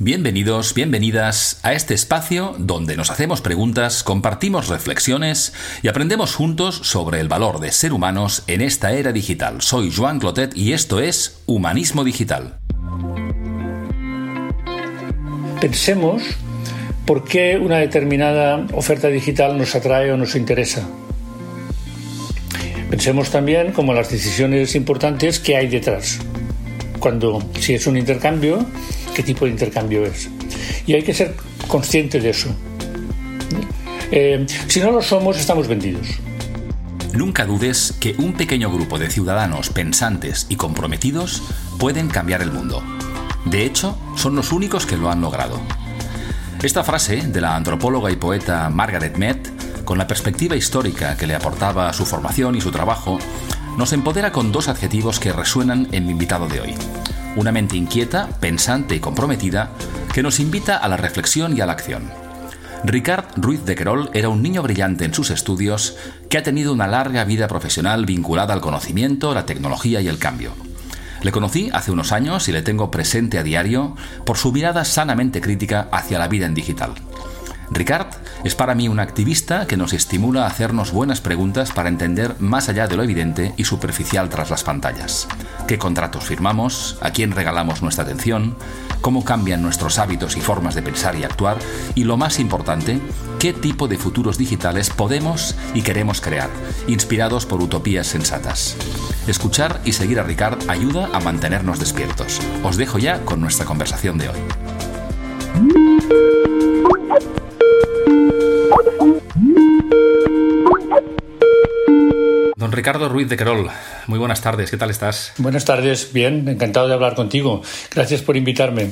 Bienvenidos, bienvenidas a este espacio donde nos hacemos preguntas, compartimos reflexiones y aprendemos juntos sobre el valor de ser humanos en esta era digital. Soy Joan Clotet y esto es Humanismo Digital. Pensemos por qué una determinada oferta digital nos atrae o nos interesa. Pensemos también como las decisiones importantes que hay detrás. Cuando, si es un intercambio, qué tipo de intercambio es. Y hay que ser consciente de eso. Eh, si no lo somos, estamos vendidos. Nunca dudes que un pequeño grupo de ciudadanos pensantes y comprometidos pueden cambiar el mundo. De hecho, son los únicos que lo han logrado. Esta frase de la antropóloga y poeta Margaret Mead, con la perspectiva histórica que le aportaba su formación y su trabajo, nos empodera con dos adjetivos que resuenan en mi invitado de hoy una mente inquieta, pensante y comprometida que nos invita a la reflexión y a la acción. Ricard Ruiz de Querol era un niño brillante en sus estudios que ha tenido una larga vida profesional vinculada al conocimiento, la tecnología y el cambio. Le conocí hace unos años y le tengo presente a diario por su mirada sanamente crítica hacia la vida en digital. Ricard es para mí un activista que nos estimula a hacernos buenas preguntas para entender más allá de lo evidente y superficial tras las pantallas. ¿Qué contratos firmamos? ¿A quién regalamos nuestra atención? ¿Cómo cambian nuestros hábitos y formas de pensar y actuar? Y lo más importante, ¿qué tipo de futuros digitales podemos y queremos crear, inspirados por utopías sensatas? Escuchar y seguir a Ricard ayuda a mantenernos despiertos. Os dejo ya con nuestra conversación de hoy. Ricardo Ruiz de Querol, muy buenas tardes, ¿qué tal estás? Buenas tardes, bien, encantado de hablar contigo. Gracias por invitarme.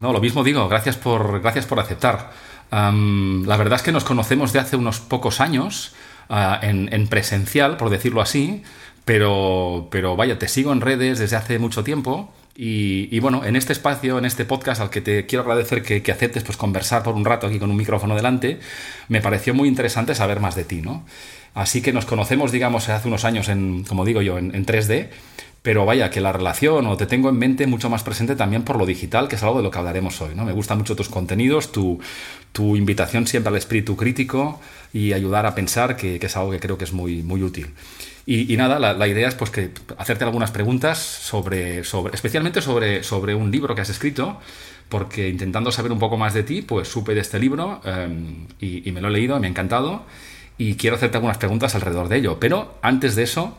No, lo mismo digo, gracias por, gracias por aceptar. la verdad es que nos conocemos de hace unos pocos años, ah, en, presencial, por decirlo así, pero, pero vaya, te sigo en redes desde hace mucho tiempo y, bueno, en este espacio, en este podcast al que te quiero agradecer que, aceptes pues, conversar por un rato aquí con un micrófono delante, me pareció muy interesante saber más de ti, ¿no? Así que nos conocemos, digamos, hace unos años, en, como digo yo, en, 3D, pero vaya, que la relación o te tengo en mente mucho más presente también por lo digital, que es algo de lo que hablaremos hoy, ¿no? Me gustan mucho tus contenidos, tu, tu invitación siempre al espíritu crítico y ayudar a pensar, que, que, es algo que creo que es muy, muy útil. Y, nada, la, idea es pues que hacerte algunas preguntas sobre, sobre especialmente sobre, sobre un libro que has escrito, porque intentando saber un poco más de ti, pues supe de este libro em, y, me lo he leído, me ha encantado y quiero hacerte algunas preguntas alrededor de ello. Pero antes de eso,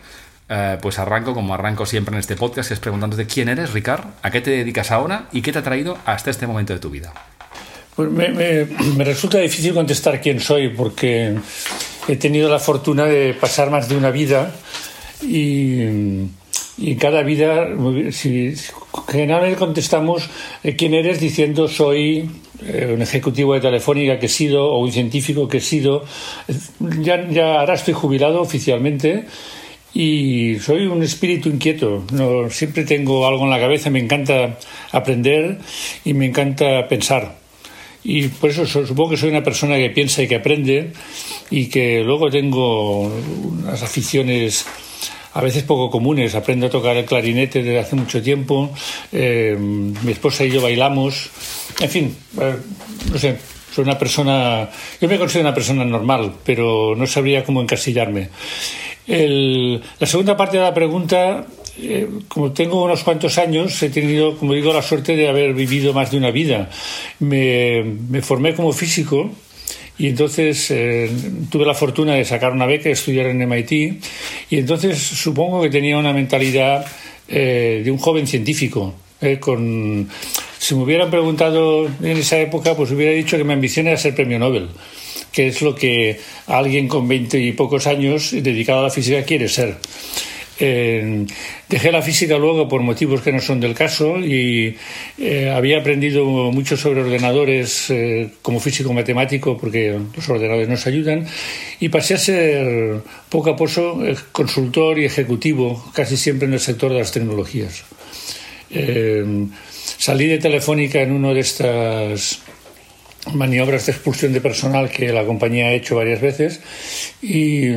eh, pues arranco como arranco siempre en este podcast, es preguntándote quién eres, Ricard, a qué te dedicas ahora y qué te ha traído hasta este momento de tu vida. Pues me, resulta difícil contestar quién soy porque he tenido la fortuna de pasar más de una vida y, y cada vida, si, generalmente contestamos eh, quién eres diciendo soy un ejecutivo de Telefónica que he sido o un científico que he sido. Ya, ya ahora estoy jubilado oficialmente y soy un espíritu inquieto. No, siempre tengo algo en la cabeza, me encanta aprender y me encanta pensar. Y por eso supongo que soy una persona que piensa y que aprende y que luego tengo unas aficiones a veces poco comunes. Aprendo a tocar el clarinete desde hace mucho tiempo. Eh, mi esposa y yo bailamos. En fin, eh, no sé, soy una persona. Yo me considero una persona normal, pero no sabría cómo encasillarme. la segunda parte de la pregunta eh, como tengo unos cuantos años, he tenido, como digo, la suerte de haber vivido más de una vida. Me, formé como físico y entonces eh, tuve la fortuna de sacar una beca y estudiar en MIT y entonces supongo que tenía una mentalidad eh, de un joven científico. con, si me hubieran preguntado en esa época, pues hubiera dicho que mi ambición era ser premio Nobel que es lo que alguien con veinte y pocos años dedicado a la física quiere ser. Eh, dejé la física luego por motivos que no son del caso y eh, había aprendido mucho sobre ordenadores eh, como físico matemático porque los ordenadores nos ayudan y pasé a ser poco a poco consultor y ejecutivo casi siempre en el sector de las tecnologías. salí de Telefónica en una de estas maniobras de expulsión de personal que la compañía ha hecho varias veces y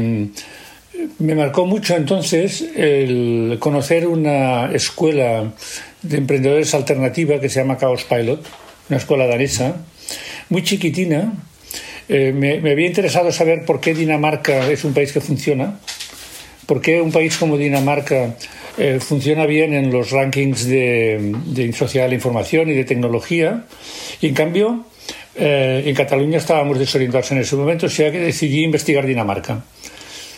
me marcó mucho entonces el conocer una escuela de emprendedores alternativa que se llama Chaos Pilot, una escuela danesa, muy chiquitina. Eh, me, había interesado saber por qué Dinamarca es un país que funciona, por qué un país como Dinamarca eh, funciona bien en los rankings de, de la información y de tecnología, y en cambio eh, en Cataluña estábamos desorientados en ese momento, o sea que decidí investigar Dinamarca.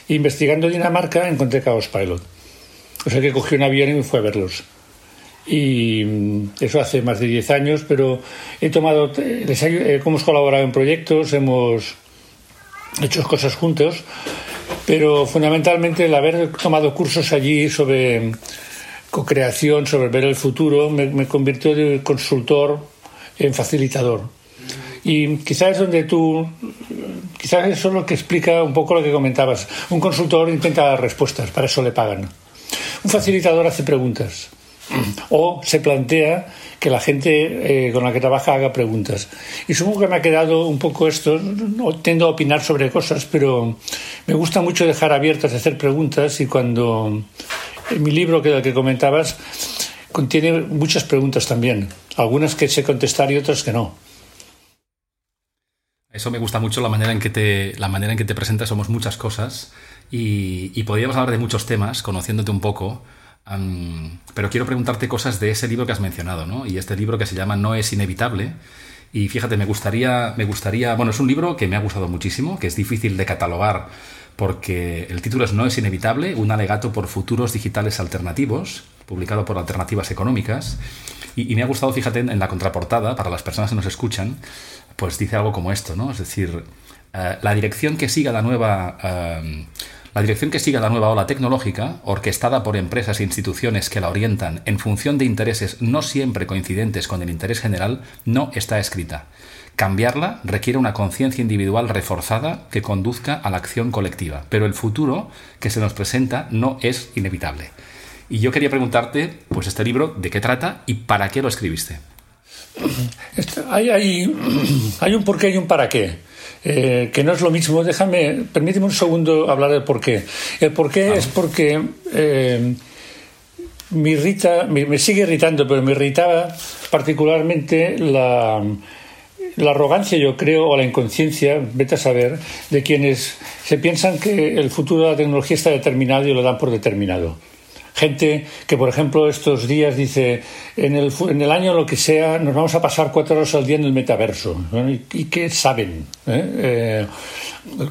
Investigando Dinamarca encontré Chaos Pilot. O sea que cogí un avión y me fui a verlos. Y mm, eso hace más de 10 años, pero he tomado, les eh, hemos colaborado en proyectos, hemos hecho cosas juntos, pero fundamentalmente el haber tomado cursos allí sobre co-creación, sobre ver el futuro, me, me convirtió de consultor en facilitador. Y quizás es donde tú, quizás eso es lo que explica un poco lo que comentabas. Un consultor intenta dar respuestas, para eso le pagan. Un facilitador hace preguntas o se plantea que la gente eh, con la que trabaja haga preguntas. Y supongo que me ha quedado un poco esto, no tendo a opinar sobre cosas, pero me gusta mucho dejar abiertas, hacer preguntas y cuando en mi libro que, que comentabas contiene muchas preguntas también, algunas que sé contestar y otras que no. Eso me gusta mucho la manera en que te, la manera en que te presentas. Somos muchas cosas y, podríamos hablar de muchos temas, conociéndote un poco. pero quiero preguntarte cosas de ese libro que has mencionado, ¿no? Y este libro que se llama No es inevitable. Y fíjate, me gustaría, me gustaría, bueno, es un libro que me ha gustado muchísimo, que es difícil de catalogar porque el título es No es inevitable, un alegato por futuros digitales alternativos, publicado por Alternativas Económicas. Y, me ha gustado, fíjate, en la contraportada, para las personas que nos escuchan, pues dice algo como esto, ¿no? Es decir, eh, la dirección que siga la nueva... Eh, la dirección que siga la nueva ola tecnológica, orquestada por empresas e instituciones que la orientan en función de intereses no siempre coincidentes con el interés general, no está escrita. Cambiarla requiere una conciencia individual reforzada que conduzca a la acción colectiva, pero el futuro que se nos presenta no es inevitable. Y yo quería preguntarte, pues este libro, ¿de qué trata y para qué lo escribiste? Hay, hay, hay un porqué y un para qué. Eh, que no es lo mismo. Déjame, permíteme un segundo hablar del porqué. El porqué es porque eh, me irrita, me, sigue irritando, pero me irritaba particularmente la, la arrogancia, yo creo, o la inconsciencia, vete a saber, de quienes se piensan que el futuro de la tecnología está determinado y lo dan por determinado. Gente que, por ejemplo, estos días dice, en el, en el año lo que sea, nos vamos a pasar cuatro horas al día en el metaverso. ¿Y, qué saben? ¿Eh? Eh,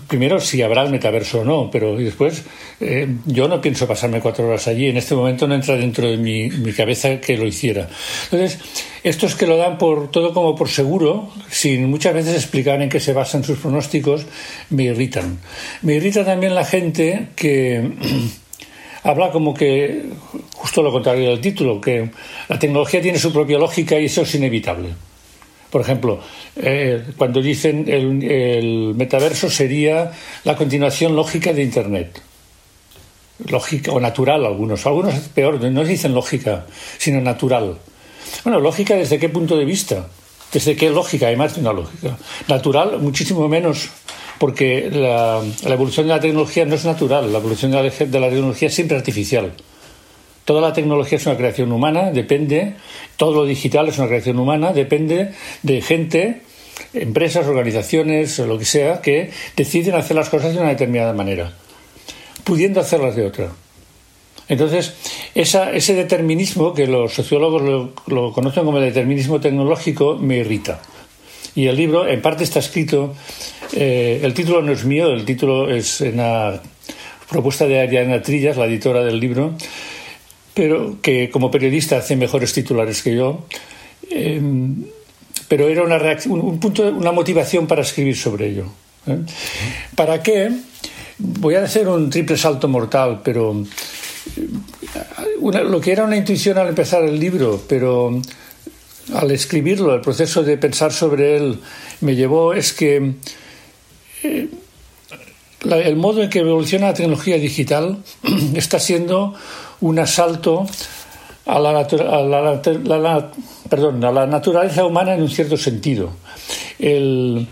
primero, si habrá el metaverso o no, pero después, eh, yo no pienso pasarme cuatro horas allí. En este momento no entra dentro de mi, mi cabeza que lo hiciera. Entonces, estos que lo dan por todo como por seguro, sin muchas veces explicar en qué se basan sus pronósticos, me irritan. Me irrita también la gente que habla como que, justo lo contrario del título, que la tecnología tiene su propia lógica y eso es inevitable. Por ejemplo, eh, cuando dicen el, el metaverso sería la continuación lógica de Internet lógica o natural algunos. Algunos peor, no dicen lógica, sino natural. Bueno, lógica desde qué punto de vista? ¿Desde qué lógica? Además de una lógica. Natural, muchísimo menos porque la, evolución de la tecnología no es natural, la evolución de la, tecnología es siempre artificial. Toda la tecnología es una creación humana, depende, todo lo digital es una creación humana, depende de gente, empresas, organizaciones, lo que sea, que deciden hacer las cosas de una determinada manera, pudiendo hacerlas de otra. Entonces, ese determinismo, que los sociólogos lo, lo conocen como el determinismo tecnológico, me irrita. Y el libro, en parte, está escrito eh, el título no es mío, el título es una propuesta de Ariana Trillas, la editora del libro, pero que como periodista hace mejores titulares que yo. Eh, pero era una, un punto, una motivación para escribir sobre ello. ¿eh? ¿Para qué? Voy a hacer un triple salto mortal, pero lo que era una intuición al empezar el libro, pero al escribirlo, el proceso de pensar sobre él me llevó es que el modo en que evoluciona la tecnología digital está siendo un asalto a la, a la naturaleza humana en un cierto sentido. la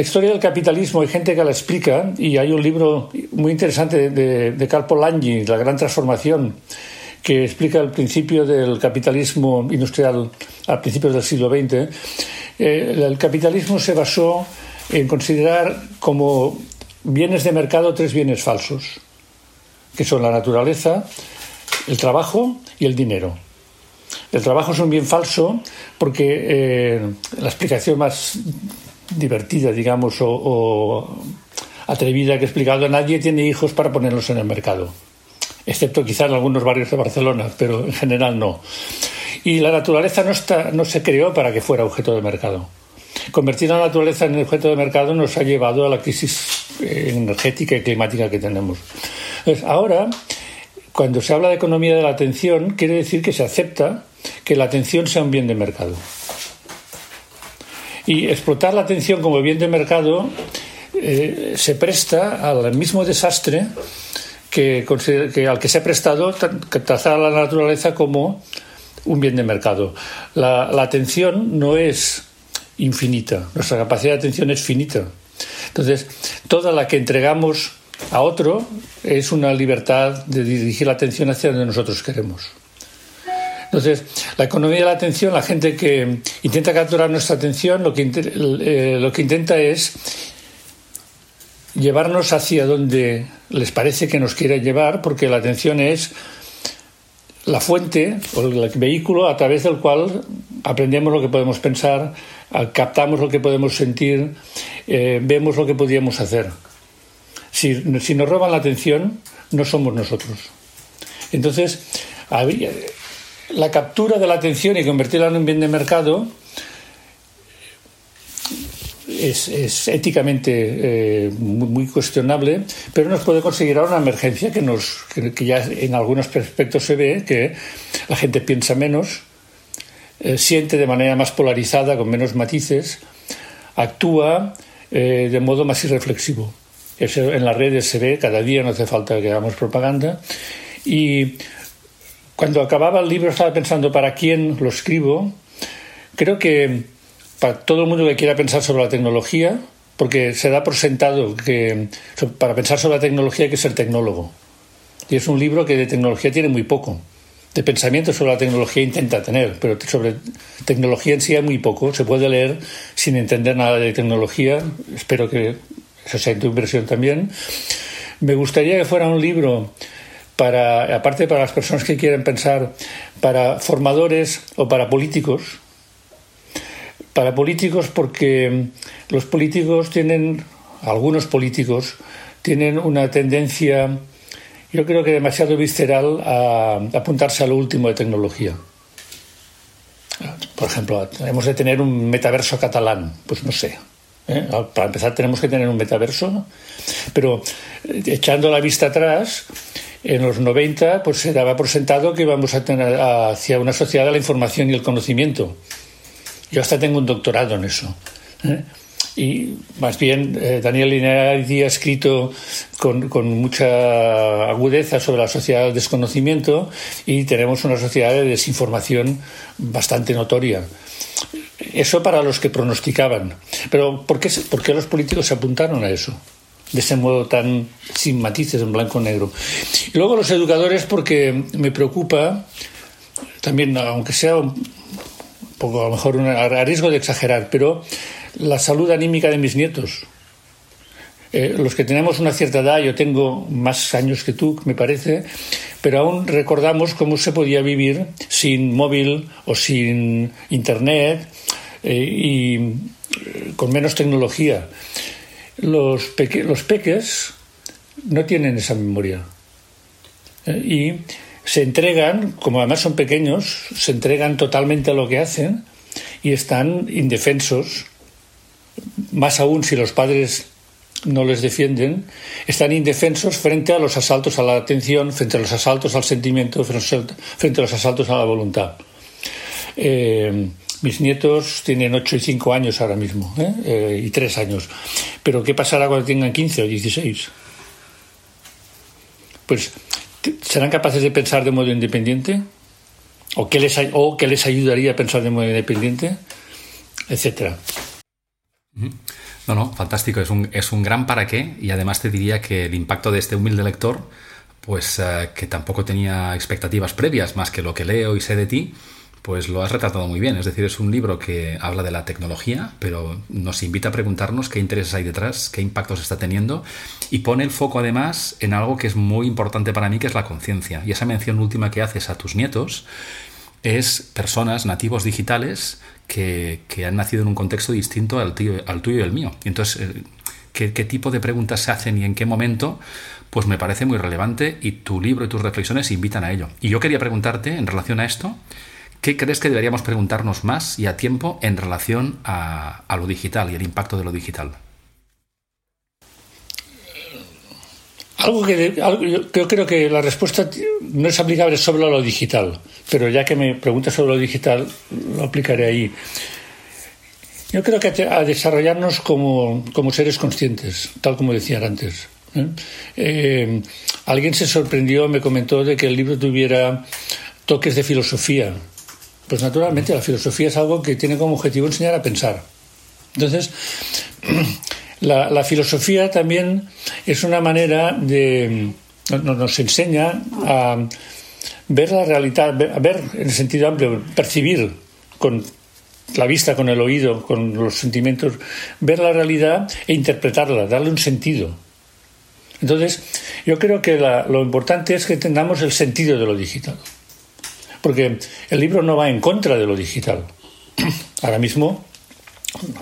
historia del capitalismo hay gente que la explica y hay un libro muy interesante de, de Carl Polanyi, La Gran Transformación, que explica el principio del capitalismo industrial a principios del siglo XX. Eh, el capitalismo se basó en considerar como bienes de mercado tres bienes falsos, que son la naturaleza, el trabajo y el dinero. El trabajo es un bien falso porque eh, la explicación más divertida, digamos, o, atrevida que he explicado, nadie tiene hijos para ponerlos en el mercado, excepto quizá en algunos barrios de Barcelona, pero en general no. Y la naturaleza no, está, no se creó para que fuera objeto de mercado. Convertir la naturaleza en objeto de mercado nos ha llevado a la crisis eh, energética y climática que tenemos. ahora, cuando se habla de economía de la atención, quiere decir que se acepta que la atención sea un bien de mercado. Y explotar la atención como bien de mercado eh, se presta al mismo desastre que, al que se ha prestado trazar a la naturaleza como un bien de mercado. La, atención no es infinita, nuestra capacidad de atención es finita. Entonces, toda la que entregamos a otro es una libertad de dirigir la atención hacia donde nosotros queremos. Entonces, la economía de la atención, la gente que intenta capturar nuestra atención, lo que, eh, lo que intenta es llevarnos hacia donde les parece que nos quiere llevar, porque la atención es la fuente o el vehículo a través del cual aprendemos lo que podemos pensar, captamos lo que podemos sentir, eh, vemos lo que podríamos hacer. Si, si, nos roban la atención, no somos nosotros. Entonces, la captura de la atención y convertirla en un bien de mercado es, éticamente eh, muy, cuestionable, pero nos puede conseguir ahora una emergencia que, nos, que, ya en algunos aspectos se ve que la gente piensa menos, eh, siente de manera más polarizada, con menos matices, actúa eh, de modo más irreflexivo. Eso en las redes se ve, cada día no hace falta que hagamos propaganda. Y cuando acababa el libro estaba pensando para quién lo escribo. Creo que para todo el mundo que quiera pensar sobre la tecnología, porque se da por sentado que para pensar sobre la tecnología hay que ser tecnólogo. Y es un libro que de tecnología tiene muy poco. De pensamiento sobre la tecnología intenta tener, pero sobre tecnología en sí hay muy poco. Se puede leer sin entender nada de tecnología. Espero que eso sea tu inversión también. Me gustaría que fuera un libro para, aparte para las personas que quieren pensar, para formadores o para políticos. Para políticos porque los políticos tienen, algunos políticos, tienen una tendencia, yo creo que demasiado visceral, a apuntarse a lo último de tecnología. Por ejemplo, hemos de tener un metaverso catalán, pues no sé. ¿eh? Para empezar tenemos que tener un metaverso, pero eh, echando la vista atrás, en los 90 pues se daba por sentado que íbamos a tener hacia una sociedad de la información y el conocimiento. Yo hasta tengo un doctorado en eso. ¿eh? Y más bien, eh, Daniel Lineardi ha escrito con, con, mucha agudeza sobre la sociedad del desconocimiento y tenemos una sociedad de desinformación bastante notoria. Eso para los que pronosticaban. Pero ¿por qué, por qué los políticos se apuntaron a eso? de ese modo tan sin matices en blanco negro. Y luego los educadores porque me preocupa también, aunque sea a lo mejor a riesgo de exagerar, pero la salud anímica de mis nietos. Eh, los que tenemos una cierta edad, yo tengo más años que tú, me parece, pero aún recordamos cómo se podía vivir sin móvil o sin internet eh, y eh, con menos tecnología los, los peques no tienen esa memoria. Y se entregan, como además son pequeños, se entregan totalmente a lo que hacen y están indefensos, más aún si los padres no les defienden, están indefensos frente a los asaltos a la atención, frente a los asaltos al sentimiento, frente a los asaltos a la voluntad. Eh, mis nietos tienen 8 y 5 años ahora mismo, ¿eh? Eh, y 3 años. Pero ¿qué pasará cuando tengan 15 o 16? Pues, ¿serán capaces de pensar de modo independiente? ¿O qué les, o qué les ayudaría a pensar de modo independiente? Etcétera. No, no, fantástico. Es un, es un gran para qué y además te diría que el impacto de este humilde lector pues eh, que tampoco tenía expectativas previas más que lo que leo y sé de ti, pues lo has retratado muy bien. Es decir, es un libro que habla de la tecnología, pero nos invita a preguntarnos qué intereses hay detrás, qué impactos está teniendo y pone el foco además en algo que es muy importante para mí, que es la conciencia. Y esa mención última que haces a tus nietos es personas nativos digitales que, han nacido en un contexto distinto al, tuyo y el mío. Entonces, eh, ¿qué, ¿qué tipo de preguntas se hacen y en qué momento? Pues me parece muy relevante y tu libro y tus reflexiones invitan a ello. Y yo quería preguntarte en relación a esto, ¿Qué crees que deberíamos preguntarnos más y a tiempo en relación a, lo digital y el impacto de lo digital? Algo que yo creo que la respuesta no es aplicable a lo digital, pero ya que me preguntas sobre lo digital, lo aplicaré ahí. Yo creo que a desarrollarnos como, seres conscientes, tal como decía antes. ¿eh? Eh, alguien se sorprendió, me comentó de que el libro tuviera toques de filosofía. Pues naturalmente la filosofía es algo que tiene como objetivo enseñar a pensar. Entonces, la, filosofía también es una manera de... nos enseña a ver la realidad, a ver en el sentido amplio, percibir con la vista, con el oído, con los sentimientos, ver la realidad e interpretarla, darle un sentido. Entonces, yo creo que lo importante es que entendamos el sentido de lo digital porque el libro no va en contra de lo digital. Ahora mismo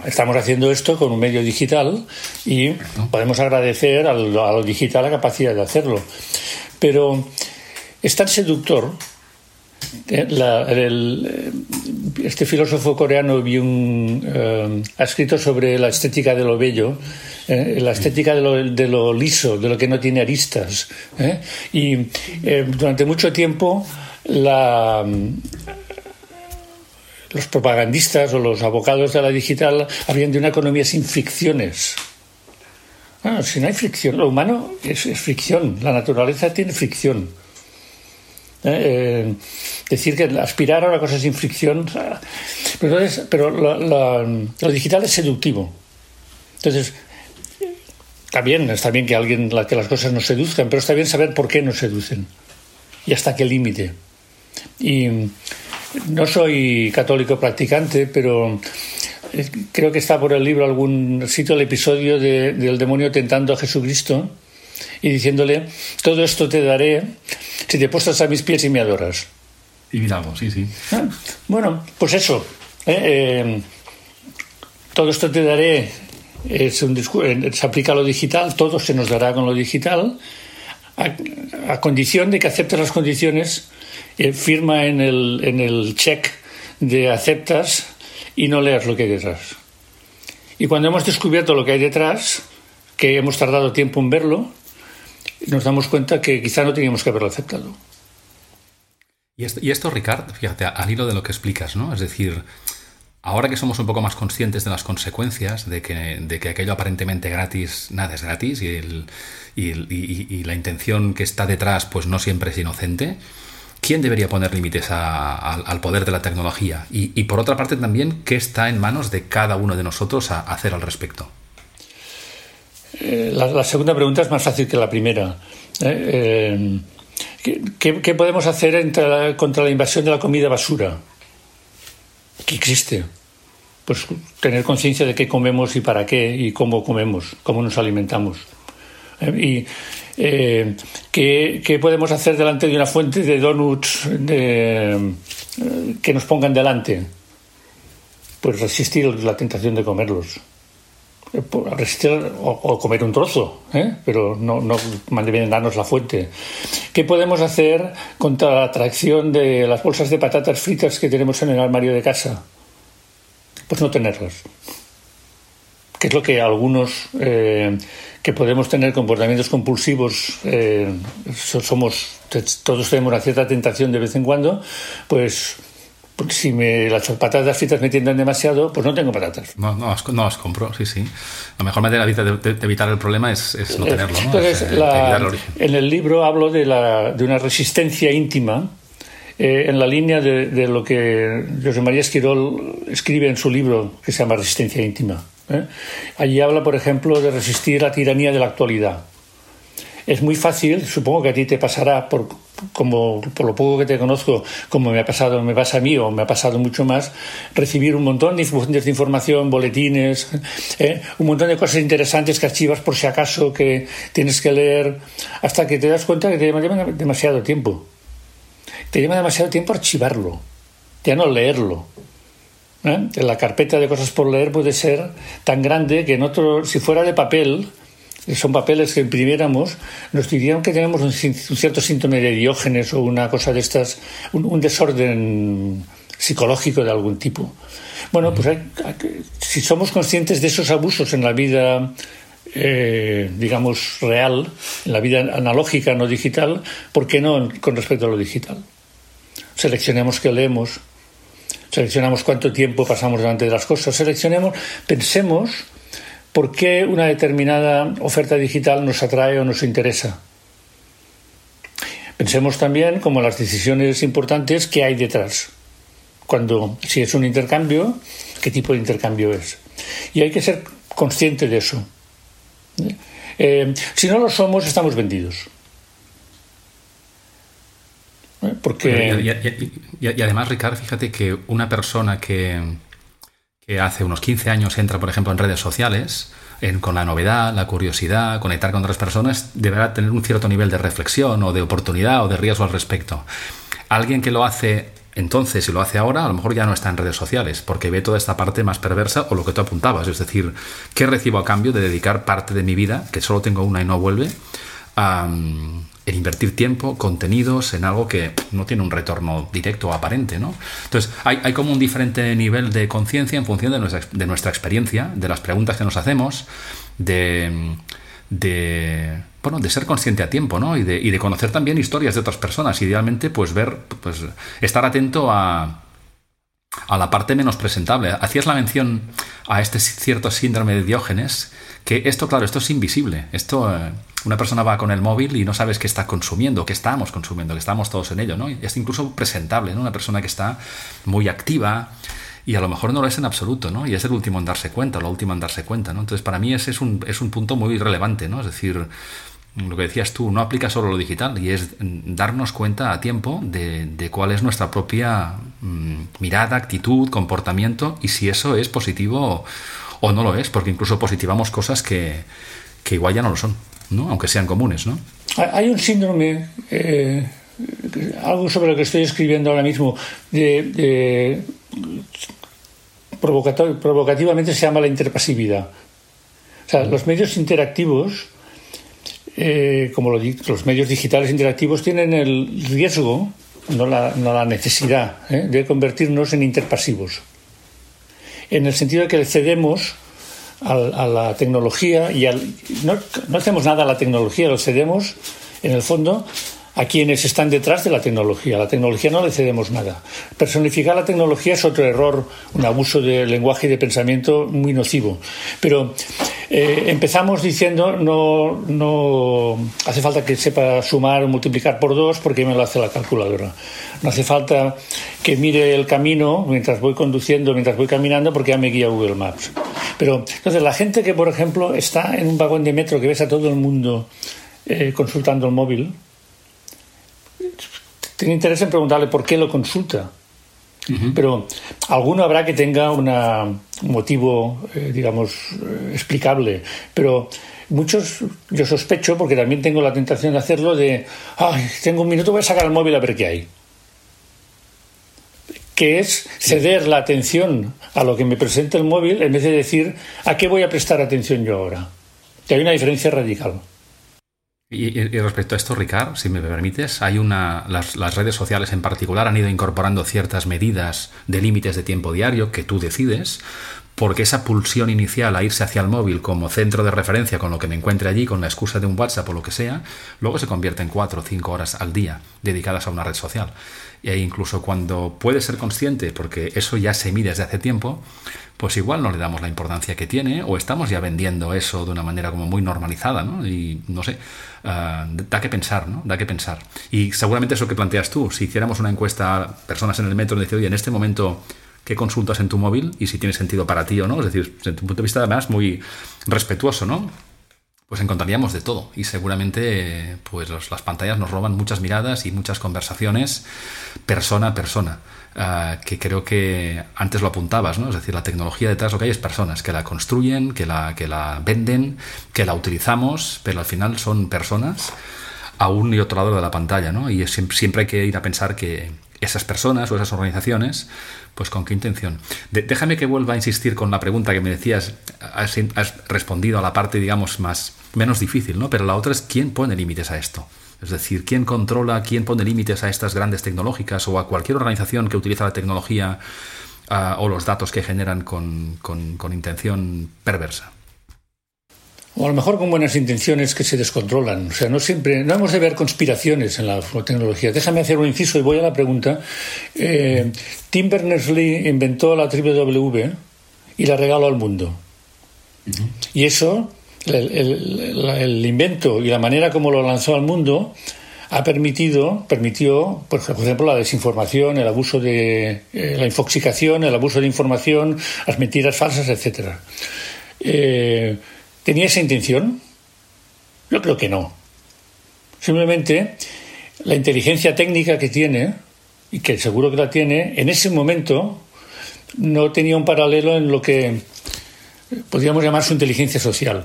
estamos haciendo esto con un medio digital y podemos agradecer a lo, digital la capacidad de hacerlo. Pero es tan seductor. Eh, eh, este filósofo coreano Byung eh, ha escrito sobre la estética de lo bello, la estética de lo, de lo, liso, de lo que no tiene aristas. Y durante mucho tiempo la, los propagandistas o los abogados de la digital habían de una economía sin fricciones. si no hay fricción, lo humano es, fricción, la naturaleza tiene fricción. ¿Eh? Eh, decir que aspirar a una cosa sin fricción. Pero, pero lo, digital es seductivo. Entonces, está bien, está bien que, alguien, que las cosas nos seduzcan, pero está bien saber por qué nos seducen y hasta qué límite. Y no soy católico practicante, pero eh, creo que está por el libro algún sitio el episodio del demonio tentando a Jesucristo y diciéndole, todo esto te daré si te postras a mis pies y me adoras. Y miramos, sí, sí. Ah, bueno, pues eso. ¿eh? Eh, todo esto te daré, es un se aplica a lo digital, todo se nos dará con lo digital, a, condición de que aceptes las condiciones eh, firma en el, en el check de aceptas y no leas lo que hay detrás. Y cuando hemos descubierto lo que hay detrás, que hemos tardado tiempo en verlo, nos damos cuenta que quizá no teníamos que haberlo aceptado. Y esto, y esto Ricard, fíjate, al hilo de lo que explicas, ¿no? Es decir, ahora que somos un poco más conscientes de las consecuencias, de que, de que aquello aparentemente gratis, nada es gratis, y, el, y, la intención que está detrás, pues no siempre es inocente, ¿Quién debería poner límites al poder de la tecnología? Y, por otra parte también, ¿qué está en manos de cada uno de nosotros a, hacer al respecto? Eh, la, segunda pregunta es más fácil que la primera. Eh, eh, ¿qué, podemos hacer contra la invasión de la comida basura? ¿Qué existe? Pues tener conciencia de qué comemos y para qué y cómo comemos, cómo nos alimentamos. y eh, ¿qué, podemos hacer delante de una fuente de donuts eh, que nos pongan delante? Pues resistir la tentación de comerlos. Eh, resistir o, comer un trozo, pero no, no darnos la fuente. ¿Qué podemos hacer contra la atracción de las bolsas de patatas fritas que tenemos en el armario de casa? Pues no tenerlas. Que es lo que algunos que podemos tener comportamientos compulsivos, eh, somos, todos tenemos una cierta tentación de vez en cuando, pues si me, las patatas fritas me tiendan demasiado, pues no tengo patatas. No, no, las, compro, sí, sí. La mejor manera de, evitar el problema es, no eh, tenerlo. Entonces, eh, en el libro hablo de, la, de una resistencia íntima en la línea de, de, lo que José María Esquirol escribe en su libro que se llama Resistencia íntima. ¿eh? Allí habla, por ejemplo, de resistir la tiranía de la actualidad. Es muy fácil, supongo que a ti te pasará, por, como, por lo poco que te conozco, como me ha pasado, me pasa a mí o me ha pasado mucho más, recibir un montón de, de información, boletines, eh, un montón de cosas interesantes que archivas por si acaso que tienes que leer, hasta que te das cuenta que te lleva demasiado tiempo. Te lleva demasiado tiempo archivarlo, ya no leerlo. ¿eh? La carpeta de cosas por leer puede ser tan grande que en otro, si fuera de papel, son papeles que imprimiéramos, nos dirían que tenemos un, cierto síntoma de diógenes o una cosa de estas, un, desorden psicológico de algún tipo. Bueno, pues si somos conscientes de esos abusos en la vida, eh, digamos, real, en la vida analógica, no digital, ¿por qué no con respecto a lo digital? Seleccionemos qué leemos, seleccionamos cuánto tiempo pasamos delante de las cosas, seleccionemos, pensemos por qué una determinada oferta digital nos atrae o nos interesa. Pensemos también, como las decisiones importantes, qué hay detrás. Cuando, si es un intercambio, qué tipo de intercambio es. Y hay que ser consciente de eso. Eh, si no lo somos, estamos vendidos. ¿Eh? Porque... Y, además, Ricardo, fíjate que una persona que, que hace unos 15 años entra, por ejemplo, en redes sociales, con la novedad, la curiosidad, conectar con otras personas, deberá tener un cierto nivel de reflexión o de oportunidad o de riesgo al respecto. Alguien que lo hace entonces y lo hace ahora, a lo mejor ya no está en redes sociales, porque ve toda esta parte más perversa o lo que tú apuntabas, es decir, ¿qué recibo a cambio de dedicar parte de mi vida, que solo tengo una y no vuelve, a, en invertir tiempo, contenidos, en algo que no tiene un retorno directo o aparente, ¿no? Entonces, hay, como un diferente nivel de conciencia en función de nuestra, de nuestra experiencia, de las preguntas que nos hacemos, de, de, bueno, de ser consciente a tiempo, ¿no? Y de, y de conocer también historias de otras personas. Idealmente, pues ver, pues estar atento a, a la parte menos presentable. Hacías la mención a este cierto síndrome de Diógenes, que esto, claro, esto es invisible. Esto, eh, una persona va con el móvil y no sabes qué está consumiendo, qué estamos consumiendo, que estamos todos en ello, ¿no? Es incluso presentable, ¿no? Una persona que está muy activa y a lo mejor no lo es en absoluto, ¿no? Y es el último en darse cuenta, lo último en darse cuenta, ¿no? Entonces, para mí ese es un, es un punto muy relevante, ¿no? Es decir, lo que decías tú, no aplica solo lo digital y es darnos cuenta a tiempo de, cuál es nuestra propia mm, mirada, actitud, comportamiento y si eso es positivo o no lo es, porque incluso positivamos cosas que, igual ya no lo son, aunque sean comunes. ¿no? Hay un síndrome, eh, algo sobre lo que estoy escribiendo ahora mismo, de, provocativamente se llama la interpasividad. O sea, los medios interactivos, eh, como los medios digitales interactivos, tienen el riesgo, no la, la necesidad, ¿eh? de convertirnos en interpasivos en el sentido de que cedemos a, la tecnología y no, no, hacemos nada a la tecnología, lo cedemos en el fondo a quienes están detrás de la tecnología. La tecnología no le cedemos nada. Personificar la tecnología es otro error, un abuso de lenguaje y de pensamiento muy nocivo. Pero eh, empezamos diciendo no, no hace falta que sepa sumar o multiplicar por dos porque me lo hace la calculadora. No hace falta que mire el camino mientras voy conduciendo, mientras voy caminando, porque ya me guía Google Maps. Pero entonces la gente que, por ejemplo, está en un vagón de metro que ves a todo el mundo eh, consultando el móvil, tiene interés en preguntarle por qué lo consulta. Pero alguno habrá que tenga un motivo, eh, digamos, eh, explicable. Pero muchos, yo sospecho, porque también tengo la tentación de hacerlo, de, ay, tengo un minuto, voy a sacar el móvil a ver qué hay que es ceder la atención a lo que me presenta el móvil en vez de decir a qué voy a prestar atención yo ahora. Que hay una diferencia radical. Y, respecto a esto, Ricard, si me permites, hay una. Las, las, redes sociales en particular han ido incorporando ciertas medidas de límites de tiempo diario que tú decides, porque esa pulsión inicial a irse hacia el móvil como centro de referencia con lo que me encuentre allí, con la excusa de un WhatsApp o lo que sea, luego se convierte en cuatro o cinco horas al día dedicadas a una red social e incluso cuando puede ser consciente, porque eso ya se mide desde hace tiempo, pues igual no le damos la importancia que tiene o estamos ya vendiendo eso de una manera como muy normalizada, ¿no? Y no sé, ah, da que pensar, ¿no? Da que pensar. Y seguramente eso que planteas tú, si hiciéramos una encuesta a personas en el metro, decir, oye, en este momento, ¿qué consultas en tu móvil? Y si tiene sentido para ti o no, es decir, desde tu punto de vista además muy respetuoso, ¿no? pues encontraríamos de todo y seguramente pues las pantallas nos roban muchas miradas y muchas conversaciones persona a persona. Ah, que creo que antes lo apuntabas, ¿no? Es decir, la tecnología detrás lo que hay es personas que la construyen, que la, que la venden, que la utilizamos, pero al final son personas a un y otro lado de la pantalla, ¿no? Y siempre hay que ir a pensar que esas personas o esas organizaciones pues con qué intención. déjame que vuelva a insistir con la pregunta que me decías, has, respondido a la parte, digamos, más menos difícil, ¿no? Pero la otra es quién pone límites a esto. Es decir, quién controla, quién pone límites a estas grandes tecnológicas o a cualquier organización que utiliza la tecnología o los datos que generan con intención perversa. O a lo mejor con buenas intenciones que se descontrolan. O sea, no siempre, no hemos de ver conspiraciones en la tecnología. Déjame hacer un inciso y voy a la pregunta. Eh, Tim Berners-Lee inventó la W y la regaló al mundo. Y eso, el, invento y la manera como lo lanzó al mundo, ha permitido, permitió, por ejemplo, la desinformación, el abuso de eh, la infoxicación, el abuso de información, las mentiras falsas, etcétera. Eh, ¿Tenía esa intención? Yo creo que no. Simplemente la inteligencia técnica que tiene, y que seguro que la tiene, en ese momento no tenía un paralelo en lo que podríamos llamar su inteligencia social.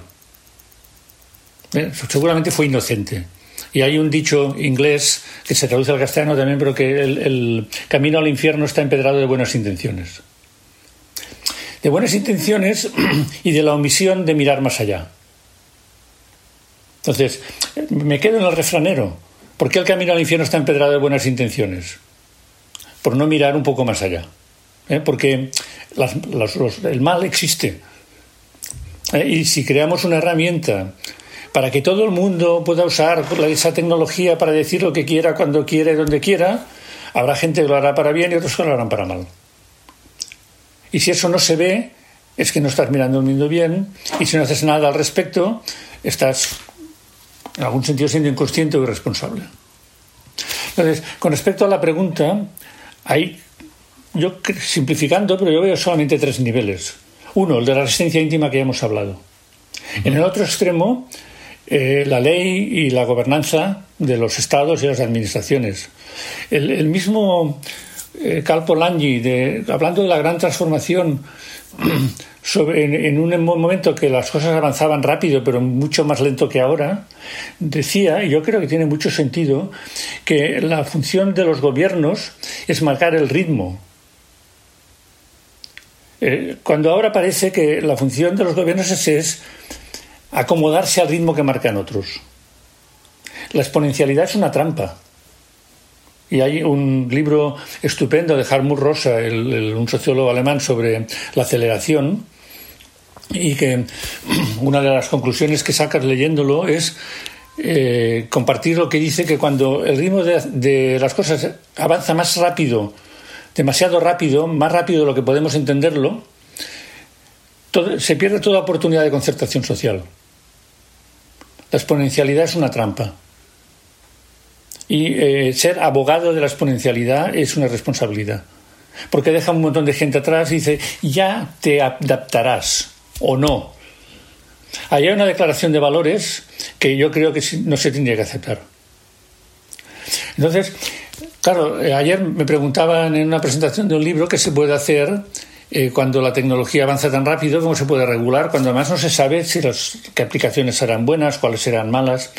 Eh, seguramente fue inocente. Y hay un dicho inglés que se traduce al castellano también, pero que el camino al infierno está empedrado de buenas intenciones de buenas intenciones y de la omisión de mirar más allá. Entonces, me quedo en el refranero. ¿Por qué el camino al infierno está empedrado de buenas intenciones? Por no mirar un poco más allá. ¿eh? Porque el mal existe. ¿eh? Y si creamos una herramienta para que todo el mundo pueda usar esa tecnología para decir lo que quiera, cuando quiera y donde quiera, habrá gente que lo hará para bien y otros que lo harán para mal. Y si eso no se ve, es que no estás mirando el mundo bien. Y si no haces nada al respecto, estás en algún sentido siendo inconsciente o irresponsable. Entonces, con respecto a la pregunta, hay, yo simplificando, pero yo veo solamente tres niveles. Uno, el de la resistencia íntima que ya hemos hablado. En el otro extremo, eh, la ley y la gobernanza de los estados y las administraciones. El, mismo eh, Calpo de, hablando de la gran transformación en, un momento que las cosas avanzaban rápido, pero mucho más lento que ahora, decía, y yo creo que tiene mucho sentido, que la función de los gobiernos es marcar el ritmo. Eh, cuando ahora parece que la función de los gobiernos es acomodarse al ritmo que marcan otros. La exponencialidad es una trampa. Y hay un libro estupendo de Hartmut Rosa, un sociólogo alemán, sobre la aceleración, y que una de las conclusiones que sacas leyéndolo es eh, compartir lo que dice que cuando el ritmo de, las cosas avanza más rápido, demasiado rápido, más rápido de lo que podemos entenderlo, se pierde toda oportunidad de concertación social. La exponencialidad es una trampa. Y eh, ser abogado de la exponencialidad es una responsabilidad. Porque deja un montón de gente atrás y dice, ya te adaptarás o no. Hay una declaración de valores que yo creo que no se tendría que aceptar. Entonces, claro, eh, ayer me preguntaban en una presentación de un libro qué se puede hacer eh, cuando la tecnología avanza tan rápido, cómo se puede regular, cuando además no se sabe si las, qué aplicaciones serán buenas, cuáles serán malas.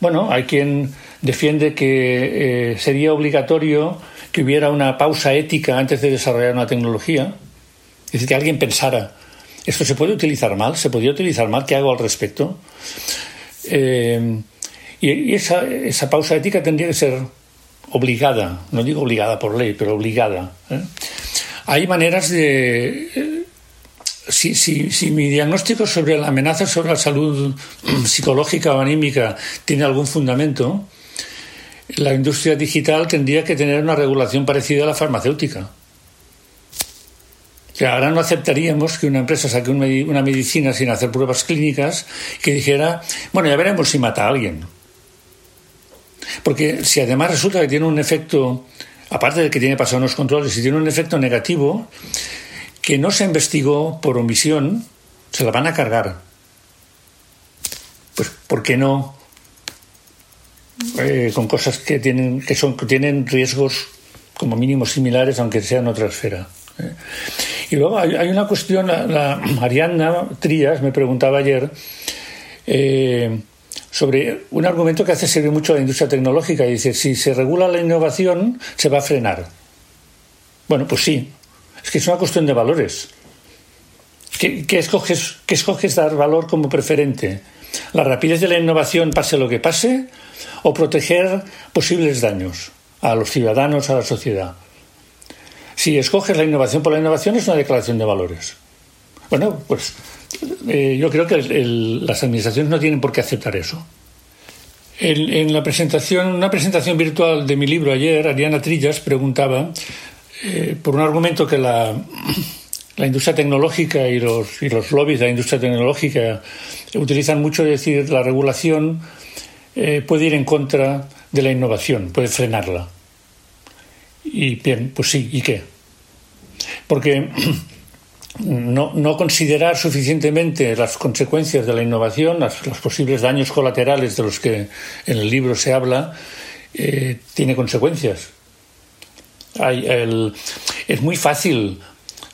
Bueno, hay quien defiende que eh, sería obligatorio que hubiera una pausa ética antes de desarrollar una tecnología. Es decir, que alguien pensara, ¿esto se puede utilizar mal? ¿Se podría utilizar mal? ¿Qué hago al respecto? Eh, y esa, esa, pausa ética tendría que ser obligada, no digo obligada por ley, pero obligada. ¿eh? Hay maneras de si, si, si, mi diagnóstico sobre la amenaza sobre la salud psicológica o anímica tiene algún fundamento, la industria digital tendría que tener una regulación parecida a la farmacéutica. O ahora no aceptaríamos que una empresa saque una medicina sin hacer pruebas clínicas que dijera, bueno, ya veremos si mata a alguien. Porque si además resulta que tiene un efecto, aparte de que tiene pasado unos controles, si tiene un efecto negativo, que no se investigó por omisión, se la van a cargar. pues, ¿por qué no? Eh, con cosas que tienen, que son, que tienen riesgos como mínimo similares, aunque sean otra esfera. ¿eh? Y luego hay, una cuestión, la, Arianna Trías me preguntaba ayer eh, sobre un argumento que hace servir mucho a la industria tecnológica y dice, si se regula la innovación, se va a frenar. Bueno, pues sí, es que es una cuestión de valores. ¿Qué, escoges, qué escoges dar valor como preferente? ¿La rapidez de la innovación pase lo que pase? ¿O proteger posibles daños a los ciudadanos, a la sociedad? Si escoges la innovación por la innovación es una declaración de valores. Bueno, pues eh, yo creo que las administraciones no tienen por qué aceptar eso. En, la presentación, una presentación virtual de mi libro ayer, Ariana Trillas preguntaba eh, por un argumento que la, industria tecnológica y los, y los lobbies de la industria tecnológica utilizan mucho, decir, la regulación eh, puede ir en contra de la innovación, puede frenarla. Y bien, pues sí, ¿y qué? Porque no, no considerar suficientemente las consecuencias de la innovación, los posibles daños colaterales de los que en el libro se habla, eh, tiene consecuencias. Hay el, es muy fácil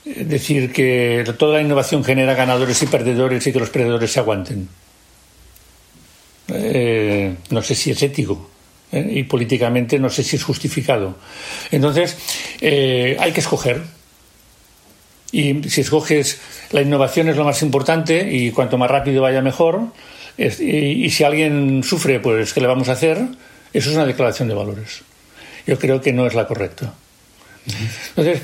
decir que toda la innovación genera ganadores y perdedores y que los perdedores se aguanten. Eh, no sé si es ético. ¿eh? y políticamente no sé si es justificado. Entonces, eh, hay que escoger. Y si escoges la innovación es lo más importante y cuanto más rápido vaya mejor. y, si alguien sufre, pues ¿qué le vamos a hacer? Eso es una declaración de valores. Yo creo que no es la correcta. Entonces,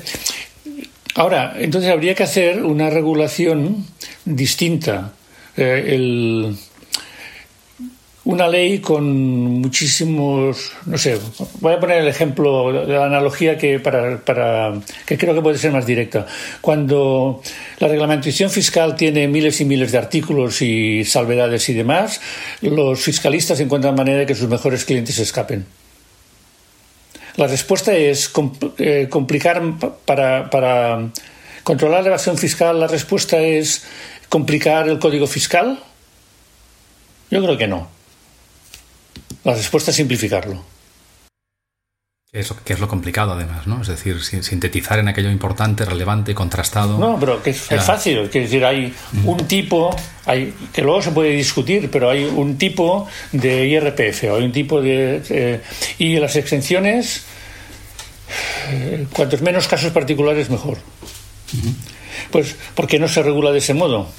ahora, entonces habría que hacer una regulación distinta. Eh, el, una ley con muchísimos, no sé, voy a poner el ejemplo la analogía que para, para que creo que puede ser más directa. Cuando la reglamentación fiscal tiene miles y miles de artículos y salvedades y demás, los fiscalistas encuentran manera de que sus mejores clientes escapen. La respuesta es eh, complicar para, para controlar la evasión fiscal. La respuesta es complicar el código fiscal. Yo creo que no. La respuesta es simplificarlo. Eso, que es lo complicado además, ¿no? Es decir, sintetizar en aquello importante, relevante, contrastado. No, pero que es, fácil. Es decir, hay un tipo, hay, que luego se puede discutir, pero hay un tipo de IRPF o hay un tipo de... Eh, y las exenciones, eh, cuantos menos casos particulares, mejor. Pues, ¿por qué no se regula de ese modo?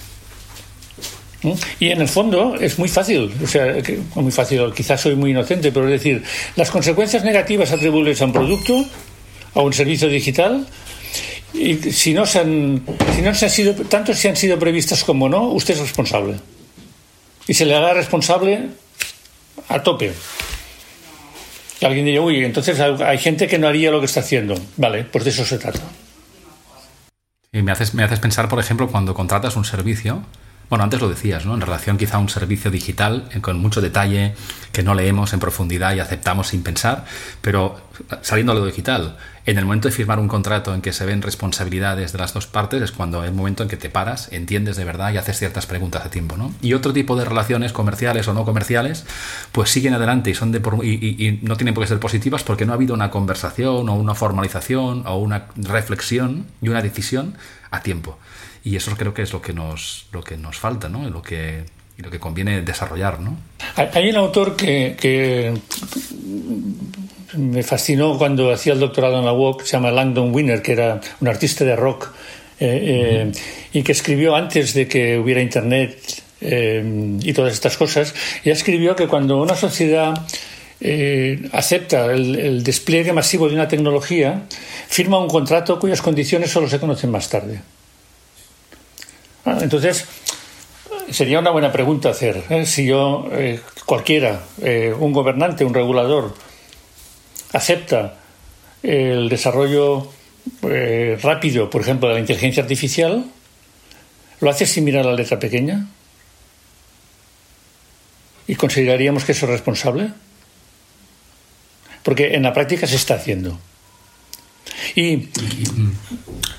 Y en el fondo es muy fácil, o sea, muy fácil, quizás soy muy inocente, pero es decir, las consecuencias negativas atribuibles a un producto, a un servicio digital, y si no se han, si no se han sido, tanto si han sido previstas como no, usted es responsable. Y se le hará responsable a tope. Y alguien diría, uy, entonces hay gente que no haría lo que está haciendo. Vale, pues de eso se trata. Y me haces, me haces pensar, por ejemplo, cuando contratas un servicio, bueno, antes lo decías, ¿no? En relación quizá a un servicio digital eh, con mucho detalle que no leemos en profundidad y aceptamos sin pensar, pero saliendo a lo digital, en el momento de firmar un contrato en que se ven responsabilidades de las dos partes es cuando el momento en que te paras, entiendes de verdad y haces ciertas preguntas a tiempo, ¿no? Y otro tipo de relaciones comerciales o no comerciales, pues siguen adelante y son de y no tienen por qué ser positivas porque no ha habido una conversación o una formalización o una reflexión y una decisión a tiempo. Y eso creo que es lo que nos, lo que nos falta, ¿no? Lo que, y lo que conviene desarrollar, ¿no? Hay un autor que, me fascinó cuando hacía el doctorado en la UOC, se llama Langdon Winner, que era un artista de rock, eh, eh, y que escribió antes de que hubiera Internet eh, y todas estas cosas, y escribió que cuando una sociedad acepta el, el, despliegue masivo de una tecnología, firma un contrato cuyas condiciones solo se conocen más tarde. Entonces, sería una buena pregunta hacer. ¿eh? Si yo, eh, cualquiera, eh, un gobernante, un regulador, acepta el desarrollo rápido, por ejemplo, de la inteligencia artificial, ¿lo hace sin mirar la letra pequeña? ¿Y consideraríamos que eso es responsable? Porque en la práctica se está haciendo. Y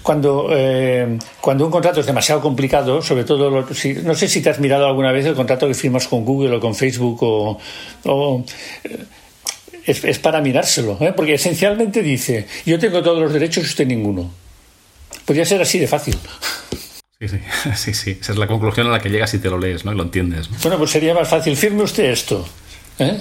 cuando, eh, cuando un contrato es demasiado complicado, sobre todo, no sé si te has mirado alguna vez el contrato que firmas con Google o con Facebook o, eh, es, para mirárselo, ¿eh? porque esencialmente dice, yo tengo todos los derechos y usted ninguno. Podría ser así de fácil. Sí, sí, sí, sí. Esa es la conclusión a la que llegas y te lo lees, ¿no? Y lo entiendes. Bueno, pues sería más fácil. Firme usted esto. ¿eh?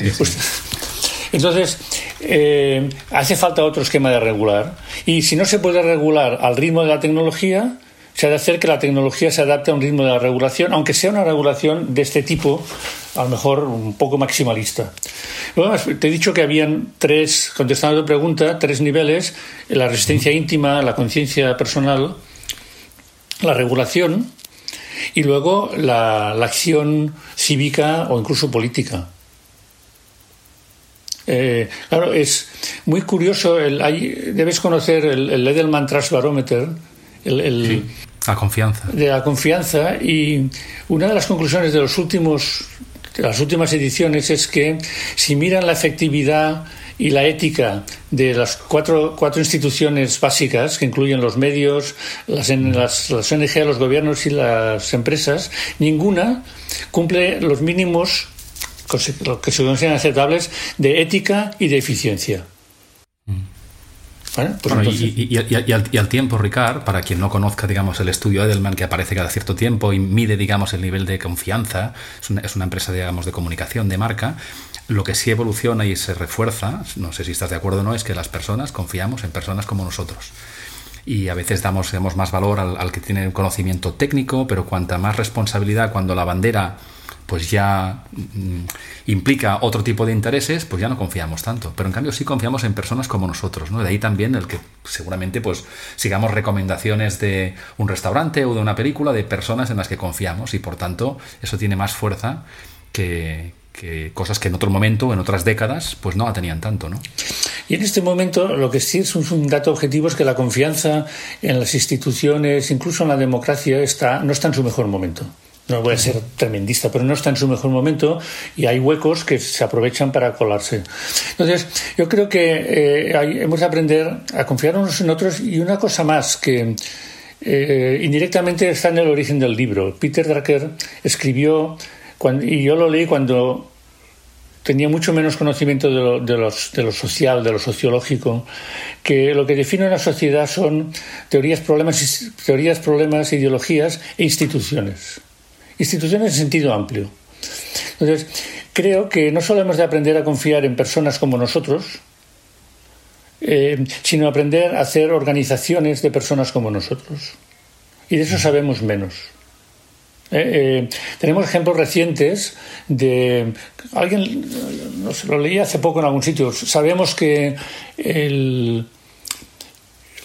Entonces, eh, hace falta otro esquema de regular. Y si no se puede regular al ritmo de la tecnología, se ha de hacer que la tecnología se adapte a un ritmo de la regulación, aunque sea una regulación de este tipo, a lo mejor un poco maximalista. te he dicho que habían tres, contestando a tu pregunta, tres niveles, la resistencia íntima, la conciencia personal, la regulación y luego la, acción cívica o incluso política. Eh, claro, es muy curioso, el, debes conocer el, el Edelman Trust Barometer, el, la confianza. De la confianza. Y una de las conclusiones de los últimos de las últimas ediciones es que si miran la efectividad y la ética de las cuatro, cuatro instituciones básicas que incluyen los medios, las, las, las ONG, los gobiernos y las empresas, ninguna cumple los mínimos que se aceptables de ética y de eficiencia. Pues y, al, tiempo, Ricard, para quien no conozca, digamos, el estudio Edelman que aparece cada cierto tiempo y mide, digamos, el nivel de confianza, es una, es una empresa, digamos, de comunicación, de marca, lo que sí evoluciona y se refuerza, no sé si estás de acuerdo o no, es que las personas confiamos en personas como nosotros y a veces damos, damos más valor al, al, que tiene un conocimiento técnico, pero cuanta más responsabilidad, cuando la bandera pues ya mm, implica otro tipo de intereses, pues ya no confiamos tanto. Pero en cambio sí confiamos en personas como nosotros, ¿no? De ahí también el que seguramente pues sigamos recomendaciones de un restaurante o de una película de personas en las que confiamos y por tanto eso tiene más fuerza que, cosas que en otro momento, en otras décadas, pues no la tenían tanto, ¿no? Y en este momento lo que sí es un, dato objetivo es que la confianza en las instituciones, incluso en la democracia, está, no está en su mejor momento no voy a ser tremendista, pero no está en su mejor momento y hay huecos que se aprovechan para colarse. Entonces, yo creo que eh, hemos de aprender a confiar unos en otros y una cosa más que eh, indirectamente está en el origen del libro. Peter Drucker escribió, y yo lo leí cuando tenía mucho menos conocimiento de lo, de, los, de lo social, de lo sociológico, que lo que define una sociedad son teorías, problemas, teorías, problemas, ideologías e instituciones instituciones en sentido amplio. Entonces, creo que no solo hemos de aprender a confiar en personas como nosotros, eh, sino aprender a hacer organizaciones de personas como nosotros. Y de eso sabemos menos. Eh, eh, tenemos ejemplos recientes de alguien no sé, lo leí hace poco en algún sitio sabemos que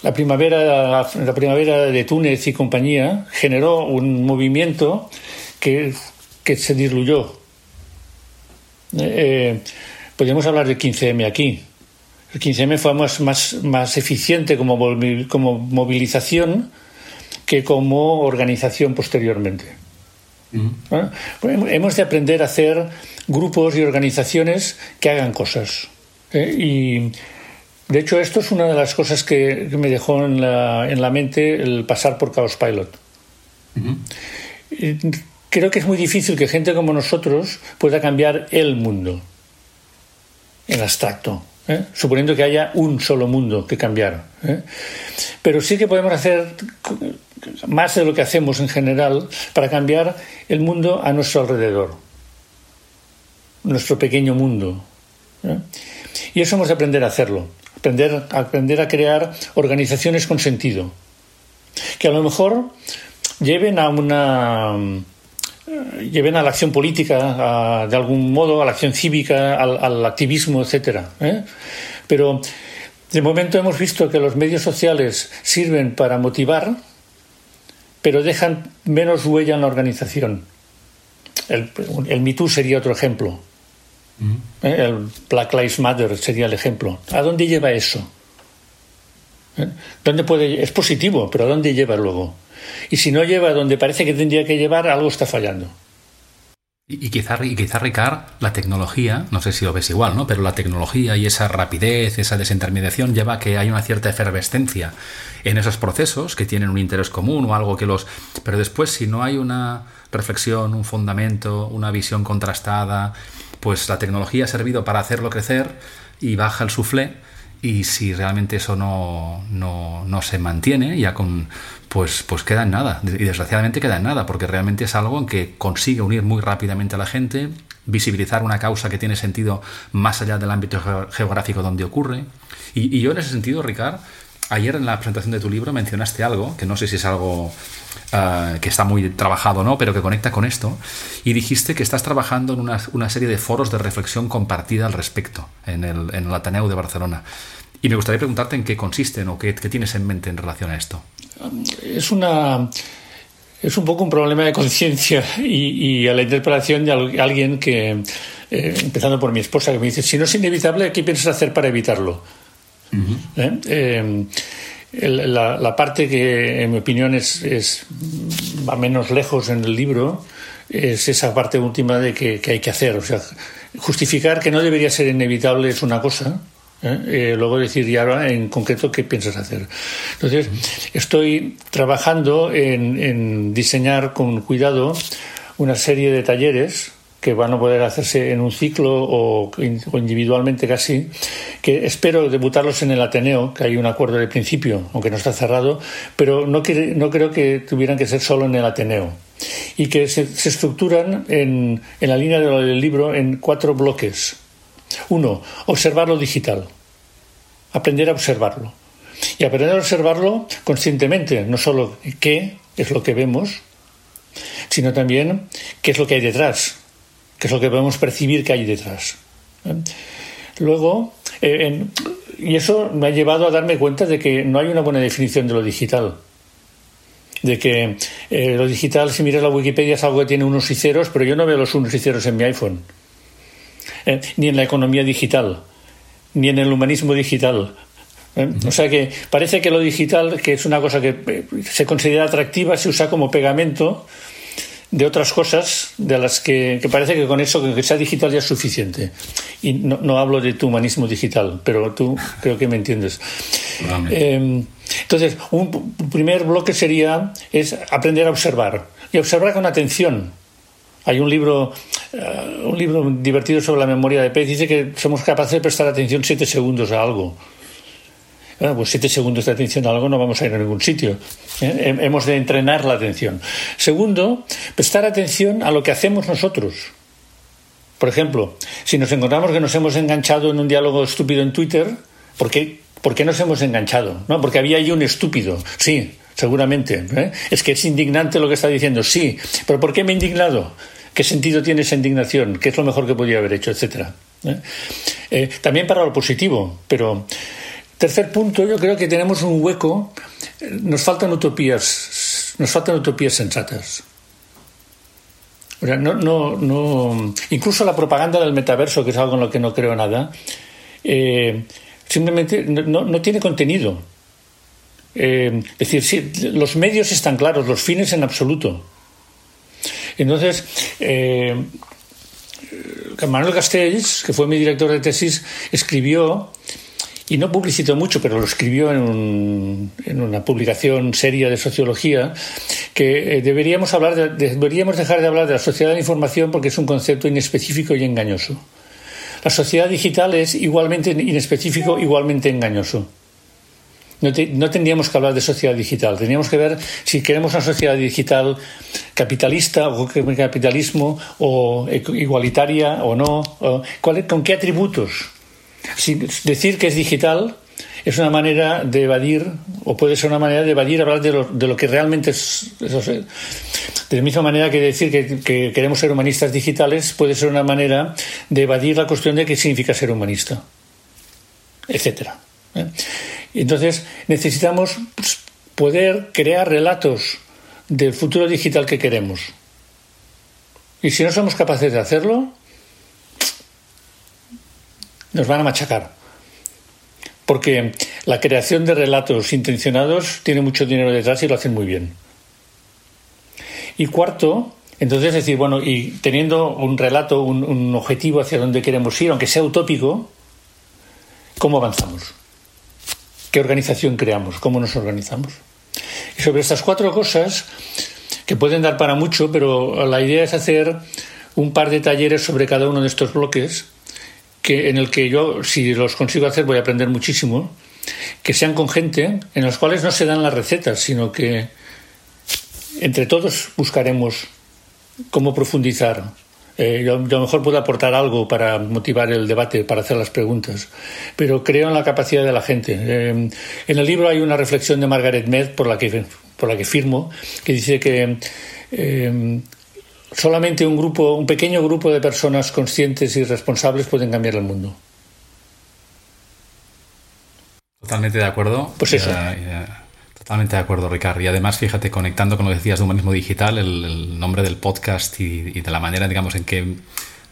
la primavera la primavera de Túnez y compañía generó un movimiento que, se diluyó. Eh, podríamos hablar del 15M aquí. El 15M fue más, más, más eficiente como, como movilización que como organización posteriormente. hemos de aprender a hacer grupos y organizaciones que hagan cosas. ¿eh? Y de hecho, esto es una de las cosas que, me dejó en la, en la, mente el pasar por Chaos Pilot creo que es muy difícil que gente como nosotros pueda cambiar el mundo en abstracto, ¿eh? suponiendo que haya un solo mundo que cambiar. ¿eh? Pero sí que podemos hacer más de lo que hacemos en general para cambiar el mundo a nuestro alrededor, nuestro pequeño mundo. ¿eh? Y eso hemos de aprender a hacerlo, aprender, aprender a crear organizaciones con sentido, que a lo mejor lleven a una lleven a la acción política, de algún modo, a la acción cívica, al, activismo, etcétera. ¿eh? Pero de momento hemos visto que los medios sociales sirven para motivar, pero dejan menos huella en la organización. El, el Me sería otro ejemplo. ¿Eh? El Black Lives Matter sería el ejemplo. ¿A dónde lleva eso? ¿Eh? ¿Dónde puede, es positivo, pero ¿a dónde lleva luego? Y si no lleva donde parece que tendría que llevar, algo está fallando. Y, quizá, y quizá, Ricard, la tecnología, no sé si lo ves igual, ¿no? Pero la tecnología y esa rapidez, esa desintermediación lleva a que hay una cierta efervescencia en esos procesos que tienen un interés común o algo que los... Pero después, si no hay una reflexión, un fundamento, una visión contrastada, pues la tecnología ha servido para hacerlo crecer y baja el suflé y si realmente eso no, no, no, se mantiene, ya con, pues, pues queda en nada. Y desgraciadamente queda en nada, porque realmente es algo en que consigue unir muy rápidamente a la gente, visibilizar una causa que tiene sentido más allá del ámbito geográfico donde ocurre. Y, yo en ese sentido, Ricard, ayer en la presentación de tu libro mencionaste algo, que no sé si es algo Ah, que está muy trabajado, ¿no? Pero que conecta con esto. Y dijiste que estás trabajando en una, una serie de foros de reflexión compartida al respecto en el, en el Ateneo de Barcelona. Y me gustaría preguntarte en qué consisten o qué, qué tienes en mente en relación a esto. Es una es un poco un problema de conciencia y, a la interpretación de alguien que, eh, empezando por mi esposa, que me dice, si no es inevitable, ¿qué piensas hacer para evitarlo? la, parte que, en mi opinión, es, es, va menos lejos en el libro es esa parte última de que, hay que hacer. O sea, justificar que no debería ser inevitable es una cosa. ¿Eh? Eh, luego decir ya ahora en concreto qué piensas hacer. Entonces, estoy trabajando en, en diseñar con cuidado una serie de talleres que van a poder hacerse en un ciclo o, individualmente casi, que espero debutarlos en el Ateneo, que hay un acuerdo de principio, aunque no está cerrado, pero no, no creo que tuvieran que ser solo en el Ateneo. Y que se, estructuran en, en la línea del libro en cuatro bloques. Uno, observar lo digital. Aprender a observarlo. Y aprender a observarlo conscientemente, no solo qué es lo que vemos, sino también qué es lo que hay detrás, que es lo que podemos percibir que hay detrás. Luego, eh, y eso me ha llevado a darme cuenta de que no hay una buena definición de lo digital. De que eh, lo digital, si miras la Wikipedia, es algo que tiene unos y ceros, pero yo no veo los unos y ceros en mi iPhone. Ni en la economía digital, ni en el humanismo digital. O sea que parece que lo digital, que es una cosa que se considera atractiva, se usa como pegamento de otras cosas de las que, parece que con eso que sea digital ya es suficiente. Y no, hablo de tu humanismo digital, pero tú creo que me entiendes. Em, entonces, un primer bloque sería es aprender a observar y observar con atención. Hay un libro, eh, un libro divertido sobre la memoria de pez. Dice que somos capaces de prestar atención siete segundos a algo. Bueno, pues siete segundos de atención a algo no vamos a ir a ningún sitio. ¿eh? Hemos de entrenar la atención. Segundo, prestar atención a lo que hacemos nosotros. Por ejemplo, si nos encontramos que nos hemos enganchado en un diálogo estúpido en Twitter, ¿por qué, ¿por qué nos hemos enganchado? ¿No? Porque había ahí un estúpido. Sí, seguramente. ¿eh? Es que es indignante lo que está diciendo. Sí, pero ¿por qué me he indignado? ¿Qué sentido tiene esa indignación? ¿Qué es lo mejor que podía haber hecho? Etcétera. ¿eh? también para lo positivo, pero Tercer punto, yo creo que tenemos un hueco, nos faltan utopías, nos faltan utopías sensatas. no, no, no, incluso la propaganda del metaverso, que es algo en lo que no creo nada, eh, simplemente no, tiene contenido. Eh, es decir, los medios están claros, los fines en absoluto. Entonces, eh, Manuel Castells, que fue mi director de tesis, escribió y no publicitó mucho, pero lo escribió en, una publicación seria de sociología, que eh, deberíamos, hablar deberíamos dejar de hablar de la sociedad de la información porque es un concepto inespecífico y engañoso. La sociedad digital es igualmente inespecífico, igualmente engañoso. No, no, tendríamos que hablar de sociedad digital. Tendríamos que ver si queremos una sociedad digital capitalista o capitalismo o igualitaria o no. ¿Con qué atributos? decir que es digital es una manera de evadir, o puede ser una manera de evadir hablar de lo, de lo que realmente es, De la misma manera que decir que, queremos ser humanistas digitales puede ser una manera de evadir la cuestión de qué significa ser humanista, etcétera. ¿eh? Entonces necesitamos pues, poder crear relatos del futuro digital que queremos. Y si no somos capaces de hacerlo, nos van a machacar. Porque la creación de relatos intencionados tiene mucho dinero detrás y lo hacen muy bien. Y cuarto, Entonces, es decir, bueno, y teniendo un relato, un, objetivo hacia donde queremos ir, aunque sea utópico, ¿cómo avanzamos? ¿Qué organización creamos? ¿Cómo nos organizamos? Y sobre estas cuatro cosas, que pueden dar para mucho, pero la idea es hacer un par de talleres sobre cada uno de estos bloques, que, en el que yo, si los consigo hacer, voy a aprender muchísimo, que sean con gente en los cuales no se dan las recetas, sino que entre todos buscaremos cómo profundizar. Eh, yo, a lo mejor puedo aportar algo para motivar el debate, para hacer las preguntas, pero creo en la capacidad de la gente. Eh, en el libro hay una reflexión de Margaret Mead, por la que, por la que firmo, que dice que eh, solamente un grupo, un pequeño grupo de personas conscientes y responsables pueden cambiar el mundo. Totalmente de acuerdo. Pues eso. Totalmente de acuerdo, Ricardo. Y además, fíjate, conectando con lo que decías de humanismo digital, el, nombre del podcast y, de la manera, digamos, en que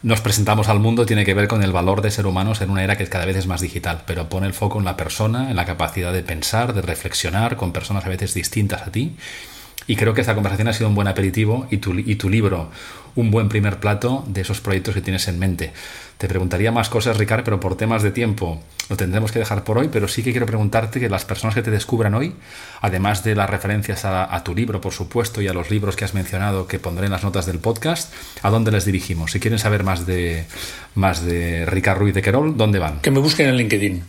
nos presentamos al mundo tiene que ver con el valor de ser humanos en una era que cada vez es más digital, pero pone el foco en la persona, en la capacidad de pensar, de reflexionar con personas a veces distintas a ti. Y creo que esta conversación ha sido un buen aperitivo y tu, y tu libro un buen primer plato de esos proyectos que tienes en mente. Te preguntaría más cosas, Ricardo, pero por temas de tiempo lo tendremos que dejar por hoy, pero sí que quiero preguntarte que las personas que te descubran hoy, además de las referencias a, tu libro, por supuesto, y a los libros que has mencionado que pondré en las notas del podcast, ¿a dónde les dirigimos? Si quieren saber más de, más de Ricard Ruiz de Querol, ¿dónde van? Que me busquen en LinkedIn.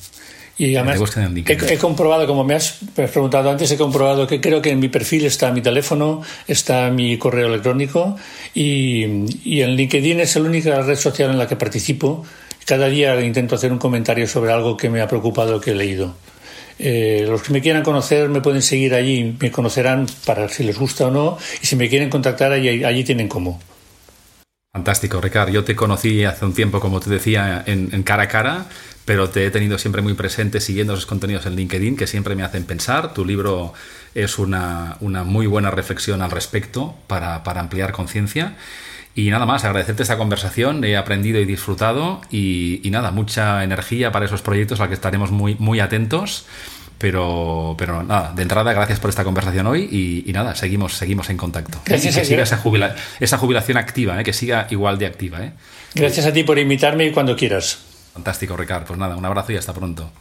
Y además he, comprobado, como me has preguntado antes, he comprobado que creo que en mi perfil está mi teléfono, está mi correo electrónico y, y en LinkedIn es la única red social en la que participo. Cada día intento hacer un comentario sobre algo que me ha preocupado, que he leído. Eh, los que me quieran conocer me pueden seguir allí, me conocerán para si les gusta o no, y si me quieren contactar allí, allí tienen cómo. Fantástico, Ricardo. Yo te conocí hace un tiempo, como te decía, en, cara a cara pero te he tenido siempre muy presente siguiendo esos contenidos en LinkedIn que siempre me hacen pensar. Tu libro es una, muy buena reflexión al respecto para, ampliar conciencia. Y nada más, agradecerte esta conversación, he aprendido y disfrutado y, nada, mucha energía para esos proyectos a los que estaremos muy, muy atentos. Pero, pero nada, de entrada, gracias por esta conversación hoy y, nada, seguimos, seguimos en contacto. Gracias, que siga esa, esa jubilación activa, ¿eh? que siga igual de activa. ¿eh? Gracias a ti por invitarme y cuando quieras. Fantástico, Ricardo. Pues nada, un abrazo y hasta pronto.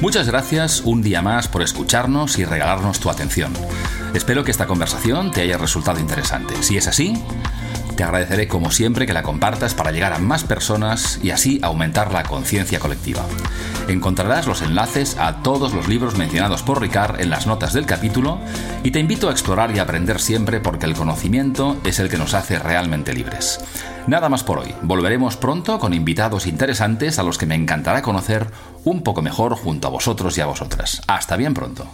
Muchas gracias un día más por escucharnos y regalarnos tu atención. Espero que esta conversación te haya resultado interesante. Si es así, te agradeceré como siempre que la compartas para llegar a más personas y así aumentar la conciencia colectiva. Encontrarás los enlaces a todos los libros mencionados por Ricard en las notas del capítulo y te invito a explorar y aprender siempre porque el conocimiento es el que nos hace realmente libres. Nada más por hoy. Volveremos pronto con invitados interesantes a los que me encantará conocer un poco mejor junto a vosotros y a vosotras. Hasta bien pronto.